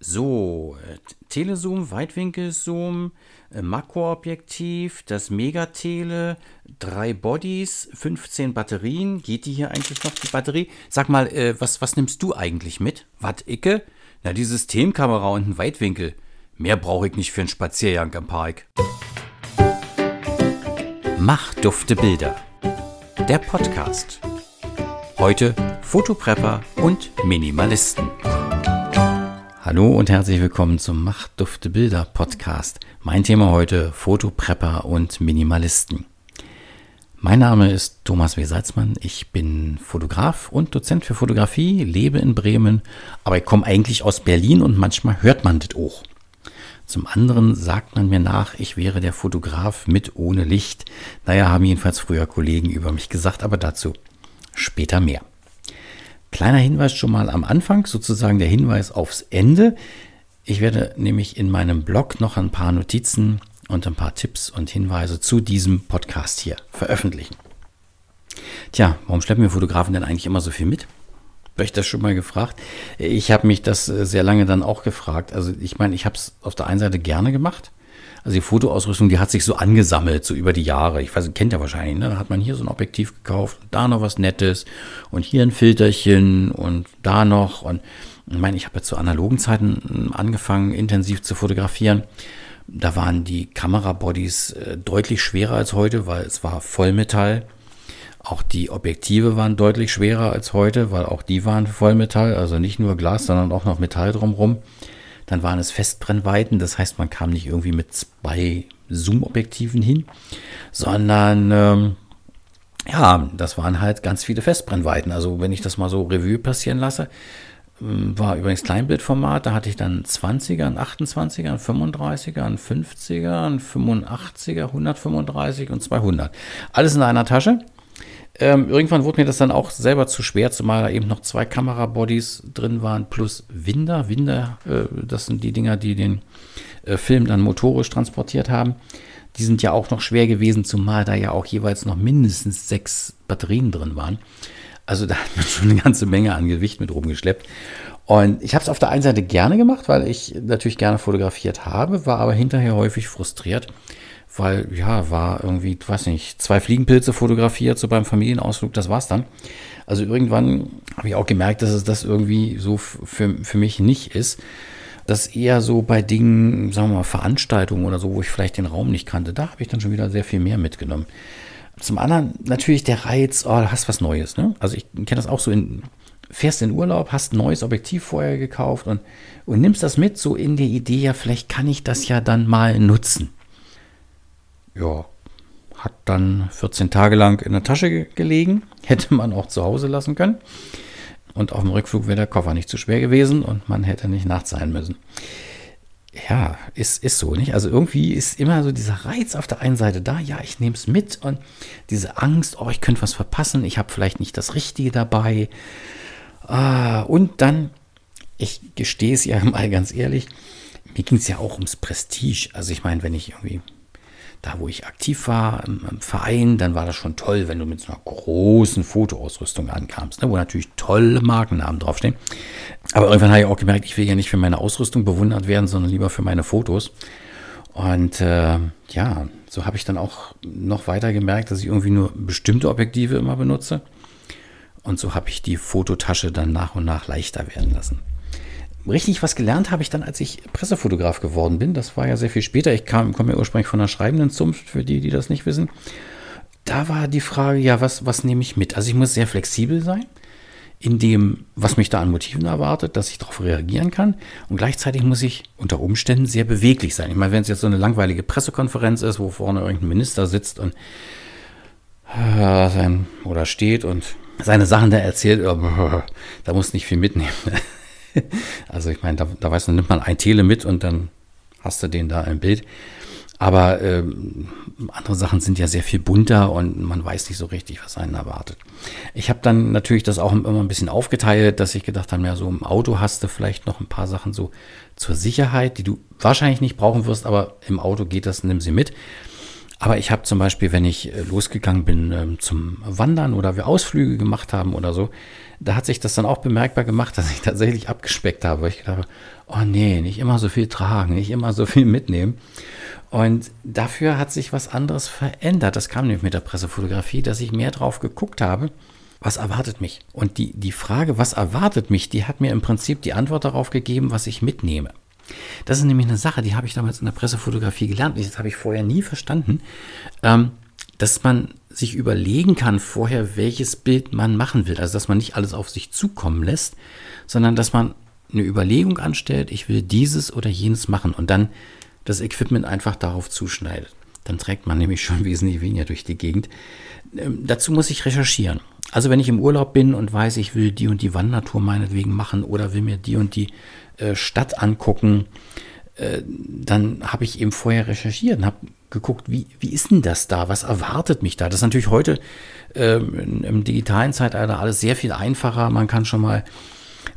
So, äh, Telezoom, Weitwinkelzoom, äh, Makroobjektiv, das Megatele, drei Bodies, 15 Batterien. Geht die hier eigentlich noch, die Batterie? Sag mal, äh, was, was nimmst du eigentlich mit? Wat, Icke? Na, die Systemkamera und ein Weitwinkel. Mehr brauche ich nicht für einen Spaziergang am Park. Mach dufte Bilder. Der Podcast. Heute Fotoprepper und Minimalisten. Hallo und herzlich willkommen zum Macht Dufte Bilder Podcast. Mein Thema heute Fotoprepper und Minimalisten. Mein Name ist Thomas W. Salzmann. Ich bin Fotograf und Dozent für Fotografie, lebe in Bremen, aber ich komme eigentlich aus Berlin und manchmal hört man das auch. Zum anderen sagt man mir nach, ich wäre der Fotograf mit ohne Licht. Naja, haben jedenfalls früher Kollegen über mich gesagt, aber dazu später mehr. Kleiner Hinweis schon mal am Anfang, sozusagen der Hinweis aufs Ende. Ich werde nämlich in meinem Blog noch ein paar Notizen und ein paar Tipps und Hinweise zu diesem Podcast hier veröffentlichen. Tja, warum schleppen wir Fotografen denn eigentlich immer so viel mit? Habe ich das schon mal gefragt? Ich habe mich das äh, sehr lange dann auch gefragt. Also ich meine, ich habe es auf der einen Seite gerne gemacht. Also die Fotoausrüstung, die hat sich so angesammelt, so über die Jahre. Ich weiß, kennt ihr wahrscheinlich, ne? Da hat man hier so ein Objektiv gekauft, da noch was Nettes und hier ein Filterchen und da noch. Und ich meine, ich habe jetzt zu analogen Zeiten hm, angefangen, intensiv zu fotografieren. Da waren die Kamerabodies äh, deutlich schwerer als heute, weil es war Vollmetall. Auch die Objektive waren deutlich schwerer als heute, weil auch die waren Vollmetall, also nicht nur Glas, sondern auch noch Metall drumherum. Dann waren es Festbrennweiten, das heißt, man kam nicht irgendwie mit zwei Zoom-Objektiven hin, sondern ähm, ja, das waren halt ganz viele Festbrennweiten. Also wenn ich das mal so Revue passieren lasse, ähm, war übrigens Kleinbildformat, da hatte ich dann 20er, ein 28er, ein 35er, ein 50er, ein 85er, 135 und 200. Alles in einer Tasche. Ähm, irgendwann wurde mir das dann auch selber zu schwer, zumal da eben noch zwei Kamerabodies drin waren, plus Winder. Winder, äh, das sind die Dinger, die den äh, Film dann motorisch transportiert haben. Die sind ja auch noch schwer gewesen, zumal da ja auch jeweils noch mindestens sechs Batterien drin waren. Also da hat man schon eine ganze Menge an Gewicht mit rumgeschleppt. Und ich habe es auf der einen Seite gerne gemacht, weil ich natürlich gerne fotografiert habe, war aber hinterher häufig frustriert, weil, ja, war irgendwie, weiß nicht, zwei Fliegenpilze fotografiert, so beim Familienausflug, das war's dann. Also irgendwann habe ich auch gemerkt, dass es das irgendwie so für, für mich nicht ist. Das eher so bei Dingen, sagen wir mal, Veranstaltungen oder so, wo ich vielleicht den Raum nicht kannte, da habe ich dann schon wieder sehr viel mehr mitgenommen. Zum anderen natürlich der Reiz, oh, du hast was Neues. Ne? Also ich kenne das auch so in, fährst in Urlaub, hast ein neues Objektiv vorher gekauft und, und nimmst das mit, so in der Idee, ja, vielleicht kann ich das ja dann mal nutzen ja, hat dann 14 Tage lang in der Tasche gelegen. Hätte man auch zu Hause lassen können. Und auf dem Rückflug wäre der Koffer nicht zu schwer gewesen und man hätte nicht nachts sein müssen. Ja, ist, ist so, nicht? Also irgendwie ist immer so dieser Reiz auf der einen Seite da, ja, ich nehme es mit und diese Angst, oh, ich könnte was verpassen, ich habe vielleicht nicht das Richtige dabei. Ah, und dann, ich gestehe es ja mal ganz ehrlich, mir ging es ja auch ums Prestige. Also ich meine, wenn ich irgendwie da wo ich aktiv war im, im, Verein, dann war das schon toll, wenn du mit so einer großen Fotoausrüstung ankamst, ne, wo natürlich tolle Markennamen draufstehen. Aber irgendwann habe ich auch gemerkt, ich will ja nicht für meine Ausrüstung bewundert werden, sondern lieber für meine Fotos. Und äh, ja, so habe ich dann auch noch weiter gemerkt, dass ich irgendwie nur bestimmte Objektive immer benutze. Und so habe ich die Fototasche dann nach und nach leichter werden lassen richtig was gelernt habe ich dann, als ich Pressefotograf geworden bin. Das war ja sehr viel später. Ich kam, komme ja ursprünglich von einer schreibenden Zunft, für die, die das nicht wissen. Da war die Frage, ja, was, was nehme ich mit? Also ich muss sehr flexibel sein in dem, was mich da an Motiven erwartet, dass ich darauf reagieren kann. Und gleichzeitig muss ich unter Umständen sehr beweglich sein. Ich meine, wenn es jetzt so eine langweilige Pressekonferenz ist, wo vorne irgendein Minister sitzt und äh, sein, oder steht und seine Sachen da erzählt, äh, da muss nicht viel mitnehmen. also ich meine, da, da weißt du, nimmt man ein Tele mit und dann hast du den da im Bild. Aber ähm, andere Sachen sind ja sehr viel bunter und man weiß nicht so richtig, was einen erwartet. Ich habe dann natürlich das auch immer ein bisschen aufgeteilt, dass ich gedacht habe, ja, so im Auto hast du vielleicht noch ein paar Sachen so zur Sicherheit, die du wahrscheinlich nicht brauchen wirst, aber im Auto geht das, nimm sie mit. Aber ich habe zum Beispiel, wenn ich äh, losgegangen bin ähm, zum Wandern oder wir Ausflüge gemacht haben oder so, da hat sich das dann auch bemerkbar gemacht, dass ich tatsächlich abgespeckt habe. Weil ich gedacht habe, oh nee, nicht immer so viel tragen, nicht immer so viel mitnehmen. Und dafür hat sich was anderes verändert. Das kam nämlich mit der Pressefotografie, dass ich mehr drauf geguckt habe, was erwartet mich. Und die, die Frage, was erwartet mich, die hat mir im Prinzip die Antwort darauf gegeben, was ich mitnehme. Das ist nämlich eine Sache, die habe ich damals in der Pressefotografie gelernt. Das habe ich vorher nie verstanden, ähm, dass man sich überlegen kann vorher, welches Bild man machen will. Also dass man nicht alles auf sich zukommen lässt, sondern dass man eine Überlegung anstellt, ich will dieses oder jenes machen und dann das Equipment einfach darauf zuschneidet. Dann trägt man nämlich schon wesentlich weniger durch die Gegend. Ähm, dazu muss ich recherchieren. Also wenn ich im Urlaub bin und weiß, ich will die und die Wandertour meinetwegen machen oder will mir die und die äh, Stadt angucken, äh, dann habe ich eben vorher recherchiert und habe geguckt, wie, wie ist denn das da? Was erwartet mich da? Das ist natürlich heute ähm, im digitalen Zeitalter alles sehr viel einfacher. Man kann schon mal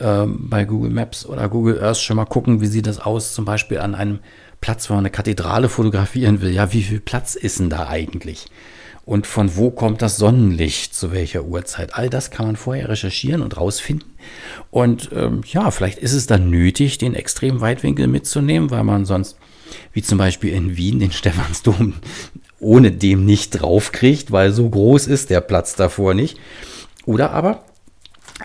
ähm, bei Google Maps oder Google Earth schon mal gucken, wie sieht das aus, zum Beispiel an einem Platz, wo man eine Kathedrale fotografieren will. Ja, wie viel Platz ist denn da eigentlich? Und von wo kommt das Sonnenlicht zu welcher Uhrzeit. All das kann man vorher recherchieren und rausfinden. Und ähm, ja, vielleicht ist es dann nötig, den extremen Weitwinkel mitzunehmen, weil man sonst, wie zum Beispiel in Wien, den Stephansdom ohne dem nicht draufkriegt, weil so groß ist der Platz davor nicht. Oder aber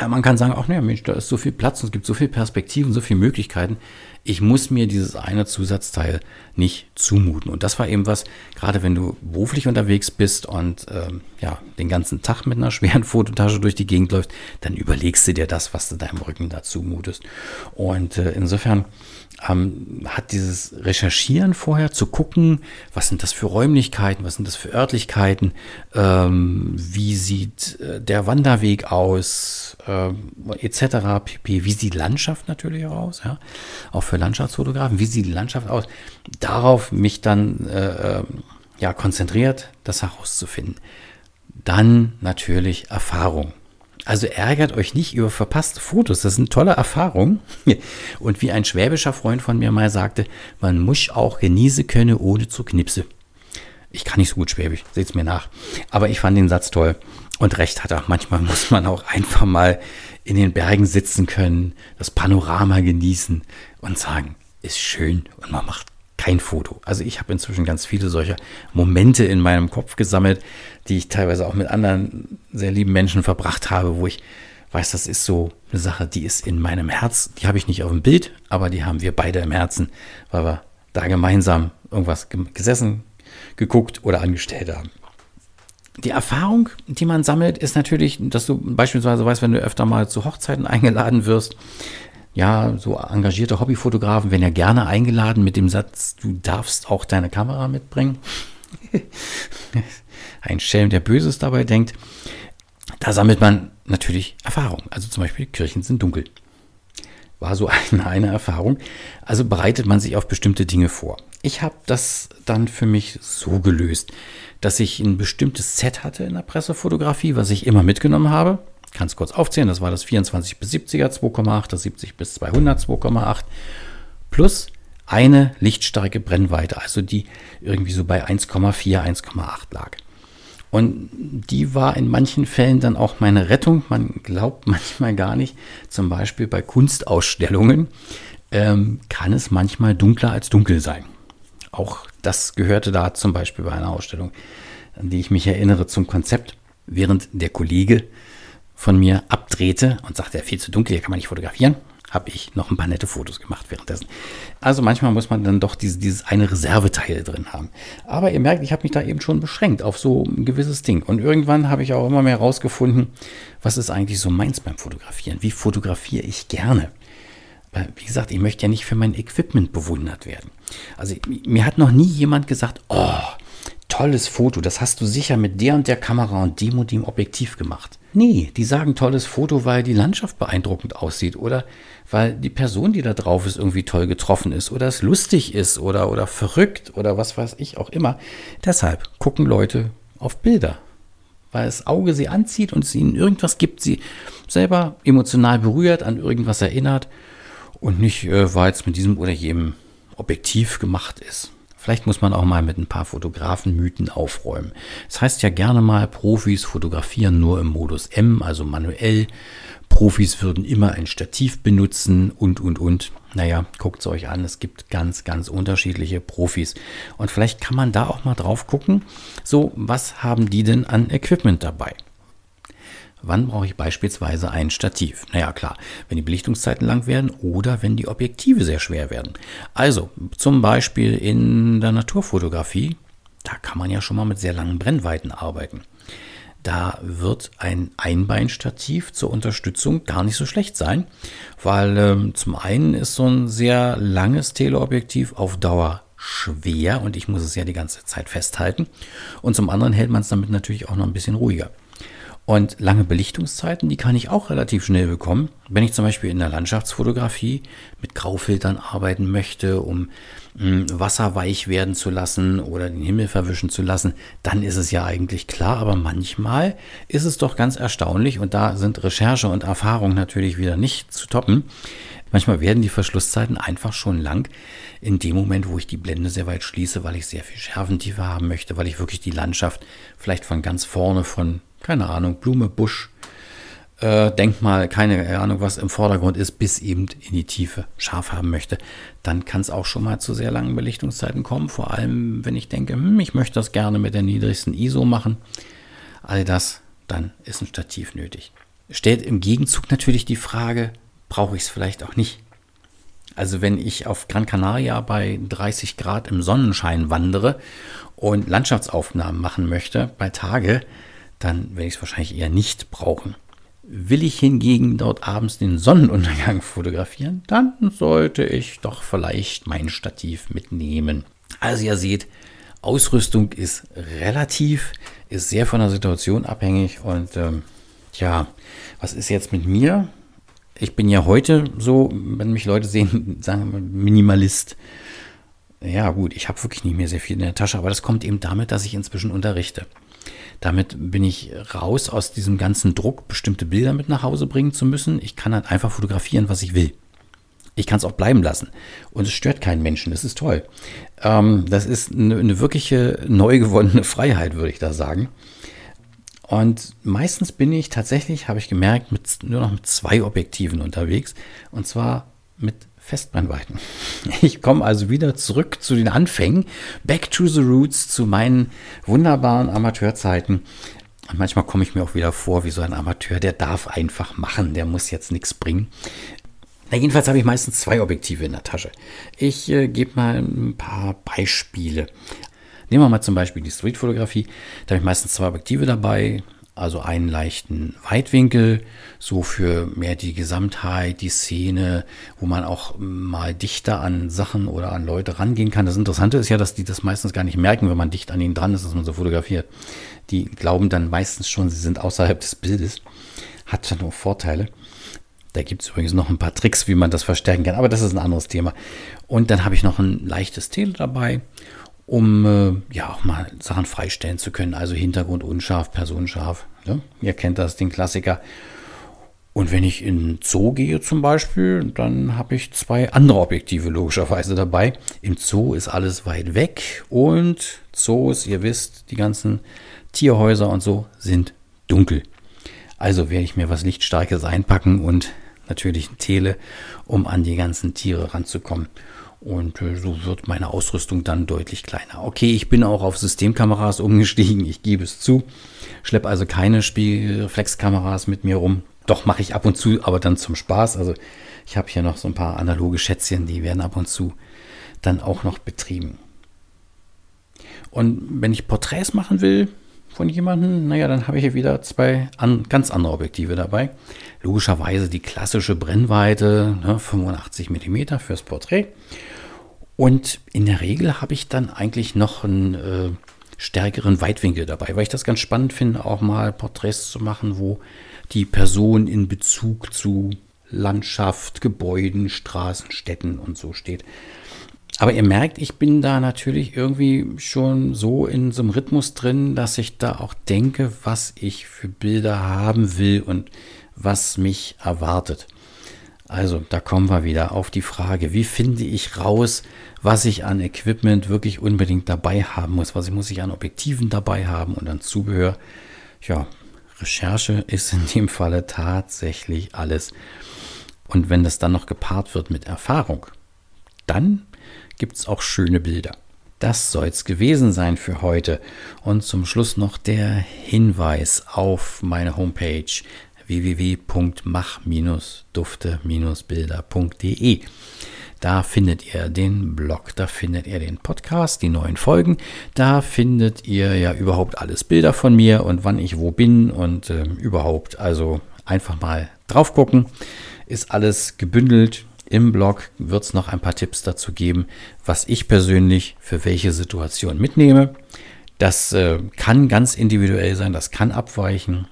man kann sagen, ach ne, Mensch, da ist so viel Platz und es gibt so viele Perspektiven, so viele Möglichkeiten ich muss mir dieses eine Zusatzteil nicht zumuten. Und das war eben was, gerade wenn du beruflich unterwegs bist und ähm, ja, den ganzen Tag mit einer schweren Fototasche durch die Gegend läufst, dann überlegst du dir das, was du deinem Rücken da zumutest. Und äh, insofern ähm, hat dieses Recherchieren vorher zu gucken, was sind das für Räumlichkeiten, was sind das für Örtlichkeiten, ähm, wie sieht äh, der Wanderweg aus, äh, etc. pp. Wie sieht Landschaft natürlich auch aus, ja? auch für Landschaftsfotografen, wie sieht die Landschaft aus, darauf mich dann äh, ähm, ja, konzentriert, das herauszufinden. Dann natürlich Erfahrung. Also ärgert euch nicht über verpasste Fotos. Das sind tolle Erfahrungen. Und wie ein schwäbischer Freund von mir mal sagte, man muss auch genießen können, ohne zu knipsen. Ich kann nicht so gut Schwäbisch, seht's mir nach. Aber ich fand den Satz toll. Und recht hat er. Manchmal muss man auch einfach mal in den Bergen sitzen können, das Panorama genießen und sagen, ist schön und man macht kein Foto. Also ich habe inzwischen ganz viele solcher Momente in meinem Kopf gesammelt, die ich teilweise auch mit anderen sehr lieben Menschen verbracht habe, wo ich weiß, das ist so eine Sache, die ist in meinem Herz. Die habe ich nicht auf dem Bild, aber die haben wir beide im Herzen, weil wir da gemeinsam irgendwas gesessen, geguckt oder angestellt haben. Die Erfahrung, die man sammelt, ist natürlich, dass du beispielsweise weißt, wenn du öfter mal zu Hochzeiten eingeladen wirst, ja, so engagierte Hobbyfotografen werden ja gerne eingeladen mit dem Satz, du darfst auch deine Kamera mitbringen. Ein Schelm, der Böses dabei denkt. Da sammelt man natürlich Erfahrung. Also zum Beispiel, Kirchen sind dunkel. War so eine, eine Erfahrung. Also bereitet man sich auf bestimmte Dinge vor. Ich habe das dann für mich so gelöst, dass ich ein bestimmtes Set hatte in der Pressefotografie, was ich immer mitgenommen habe kann es kurz aufzählen, das war das 24 bis 70er 2,8, das 70 bis 200 2,8 plus eine lichtstarke Brennweite, also die irgendwie so bei 1,4, 1,8 lag. Und die war in manchen Fällen dann auch meine Rettung. Man glaubt manchmal gar nicht. Zum Beispiel bei Kunstausstellungen ähm, kann es manchmal dunkler als dunkel sein. Auch das gehörte da zum Beispiel bei einer Ausstellung, an die ich mich erinnere, zum Konzept. Während der Kollege von mir abdrehte und sagte, ja, viel zu dunkel, hier kann man nicht fotografieren, habe ich noch ein paar nette Fotos gemacht währenddessen. Also manchmal muss man dann doch diese, dieses eine Reserveteil drin haben. Aber ihr merkt, ich habe mich da eben schon beschränkt auf so ein gewisses Ding. Und irgendwann habe ich auch immer mehr herausgefunden, was ist eigentlich so meins beim Fotografieren? Wie fotografiere ich gerne? Wie gesagt, ich möchte ja nicht für mein Equipment bewundert werden. Also mir hat noch nie jemand gesagt, oh, tolles Foto, das hast du sicher mit der und der Kamera und dem und dem Objektiv gemacht. Nee, die sagen tolles Foto, weil die Landschaft beeindruckend aussieht oder weil die Person, die da drauf ist, irgendwie toll getroffen ist oder es lustig ist oder, oder verrückt oder was weiß ich auch immer. Deshalb gucken Leute auf Bilder, weil das Auge sie anzieht und es ihnen irgendwas gibt, sie selber emotional berührt, an irgendwas erinnert und nicht, äh, weil es mit diesem oder jenem Objektiv gemacht ist. Vielleicht muss man auch mal mit ein paar Fotografenmythen aufräumen. Es heißt ja gerne mal, Profis fotografieren nur im Modus M, also manuell. Profis würden immer ein Stativ benutzen und, und, und. Naja, guckt es euch an, es gibt ganz, ganz unterschiedliche Profis. Und vielleicht kann man da auch mal drauf gucken, so, was haben die denn an Equipment dabei? Wann brauche ich beispielsweise ein Stativ? Naja, klar, wenn die Belichtungszeiten lang werden oder wenn die Objektive sehr schwer werden. Also zum Beispiel in der Naturfotografie, da kann man ja schon mal mit sehr langen Brennweiten arbeiten. Da wird ein Einbeinstativ zur Unterstützung gar nicht so schlecht sein, weil ähm, zum einen ist so ein sehr langes Teleobjektiv auf Dauer schwer und ich muss es ja die ganze Zeit festhalten. Und zum anderen hält man es damit natürlich auch noch ein bisschen ruhiger. Und lange Belichtungszeiten, die kann ich auch relativ schnell bekommen. Wenn ich zum Beispiel in der Landschaftsfotografie mit Graufiltern arbeiten möchte, um hm, Wasser weich werden zu lassen oder den Himmel verwischen zu lassen, dann ist es ja eigentlich klar. Aber manchmal ist es doch ganz erstaunlich und da sind Recherche und Erfahrung natürlich wieder nicht zu toppen. Manchmal werden die Verschlusszeiten einfach schon lang in dem Moment, wo ich die Blende sehr weit schließe, weil ich sehr viel Schärfentiefe haben möchte, weil ich wirklich die Landschaft vielleicht von ganz vorne von keine Ahnung, Blume, Busch, äh, Denkmal, keine Ahnung, was im Vordergrund ist, bis eben in die Tiefe scharf haben möchte, dann kann es auch schon mal zu sehr langen Belichtungszeiten kommen. Vor allem, wenn ich denke, hm, ich möchte das gerne mit der niedrigsten ISO machen. All das, dann ist ein Stativ nötig. Stellt im Gegenzug natürlich die Frage, brauche ich es vielleicht auch nicht? Also wenn ich auf Gran Canaria bei 30 Grad im Sonnenschein wandere und Landschaftsaufnahmen machen möchte bei Tage, dann werde ich es wahrscheinlich eher nicht brauchen. Will ich hingegen dort abends den Sonnenuntergang fotografieren, dann sollte ich doch vielleicht mein Stativ mitnehmen. Also ihr seht, Ausrüstung ist relativ, ist sehr von der Situation abhängig und ähm, ja, was ist jetzt mit mir? Ich bin ja heute so, wenn mich Leute sehen, sagen Minimalist. Ja gut, ich habe wirklich nicht mehr sehr viel in der Tasche, aber das kommt eben damit, dass ich inzwischen unterrichte. Damit bin ich raus aus diesem ganzen Druck, bestimmte Bilder mit nach Hause bringen zu müssen. Ich kann halt einfach fotografieren, was ich will. Ich kann es auch bleiben lassen. Und es stört keinen Menschen. Das ist toll. Ähm, das ist eine, eine wirkliche neu gewonnene Freiheit, würde ich da sagen. Und meistens bin ich tatsächlich, habe ich gemerkt, mit, nur noch mit zwei Objektiven unterwegs. Und zwar mit Festbrennweiten. Ich komme also wieder zurück zu den Anfängen, back to the roots, zu meinen wunderbaren Amateurzeiten. Und manchmal komme ich mir auch wieder vor wie so ein Amateur, der darf einfach machen, der muss jetzt nichts bringen. Na, jedenfalls habe ich meistens zwei Objektive in der Tasche. Ich äh, gebe mal ein paar Beispiele. Nehmen wir mal zum Beispiel die Streetfotografie. Da habe ich meistens zwei Objektive dabei also einen leichten Weitwinkel, so für mehr die Gesamtheit, die Szene, wo man auch mal dichter an Sachen oder an Leute rangehen kann. Das Interessante ist ja, dass die das meistens gar nicht merken, wenn man dicht an ihnen dran ist, dass man so fotografiert. Die glauben dann meistens schon, sie sind außerhalb des Bildes. Hat dann auch Vorteile. Da gibt es übrigens noch ein paar Tricks, wie man das verstärken kann, aber das ist ein anderes Thema. Und dann habe ich noch ein leichtes Tele dabei um äh, ja auch mal Sachen freistellen zu können. Also Hintergrund unscharf, Person scharf. Ne? Ihr kennt das, den Klassiker. Und wenn ich in Zoo gehe zum Beispiel, dann habe ich zwei andere Objektive logischerweise dabei. Im Zoo ist alles weit weg und Zoos, ihr wisst, die ganzen Tierhäuser und so sind dunkel. Also werde ich mir was Lichtstarkes einpacken und natürlich ein Tele, um an die ganzen Tiere ranzukommen. Und äh, so wird meine Ausrüstung dann deutlich kleiner. Okay, ich bin auch auf Systemkameras umgestiegen, ich gebe es zu. Schlepp also keine Spiegelreflexkameras mit mir rum. Doch mache ich ab und zu, aber dann zum Spaß. Also ich habe hier noch so ein paar analoge Schätzchen, die werden ab und zu dann auch noch betrieben. Und wenn ich Porträts machen will von jemandem, naja, dann habe ich hier wieder zwei an, ganz andere Objektive dabei. Logischerweise die klassische Brennweite, ne, 85 mm fürs Porträt. Und in der Regel habe ich dann eigentlich noch einen äh, stärkeren Weitwinkel dabei, weil ich das ganz spannend finde, auch mal Porträts zu machen, wo die Person in Bezug zu Landschaft, Gebäuden, Straßen, Städten und so steht. Aber ihr merkt, ich bin da natürlich irgendwie schon so in so einem Rhythmus drin, dass ich da auch denke, was ich für Bilder haben will und was mich erwartet. Also, da kommen wir wieder auf die Frage, wie finde ich raus, was ich an Equipment wirklich unbedingt dabei haben muss? Was muss ich an Objektiven dabei haben und an Zubehör? Ja, Recherche ist in dem Falle tatsächlich alles. Und wenn das dann noch gepaart wird mit Erfahrung, dann gibt es auch schöne Bilder. Das soll es gewesen sein für heute. Und zum Schluss noch der Hinweis auf meine Homepage www.mach-dufte-bilder.de. Da findet ihr den Blog, da findet ihr den Podcast, die neuen Folgen. Da findet ihr ja überhaupt alles Bilder von mir und wann ich wo bin und äh, überhaupt. Also einfach mal drauf gucken. Ist alles gebündelt. Im Blog wird es noch ein paar Tipps dazu geben, was ich persönlich für welche Situation mitnehme. Das äh, kann ganz individuell sein, das kann abweichen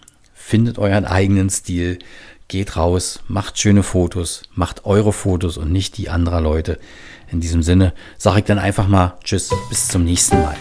findet euren eigenen Stil, geht raus, macht schöne Fotos, macht eure Fotos und nicht die anderer Leute. In diesem Sinne sage ich dann einfach mal Tschüss, bis zum nächsten Mal.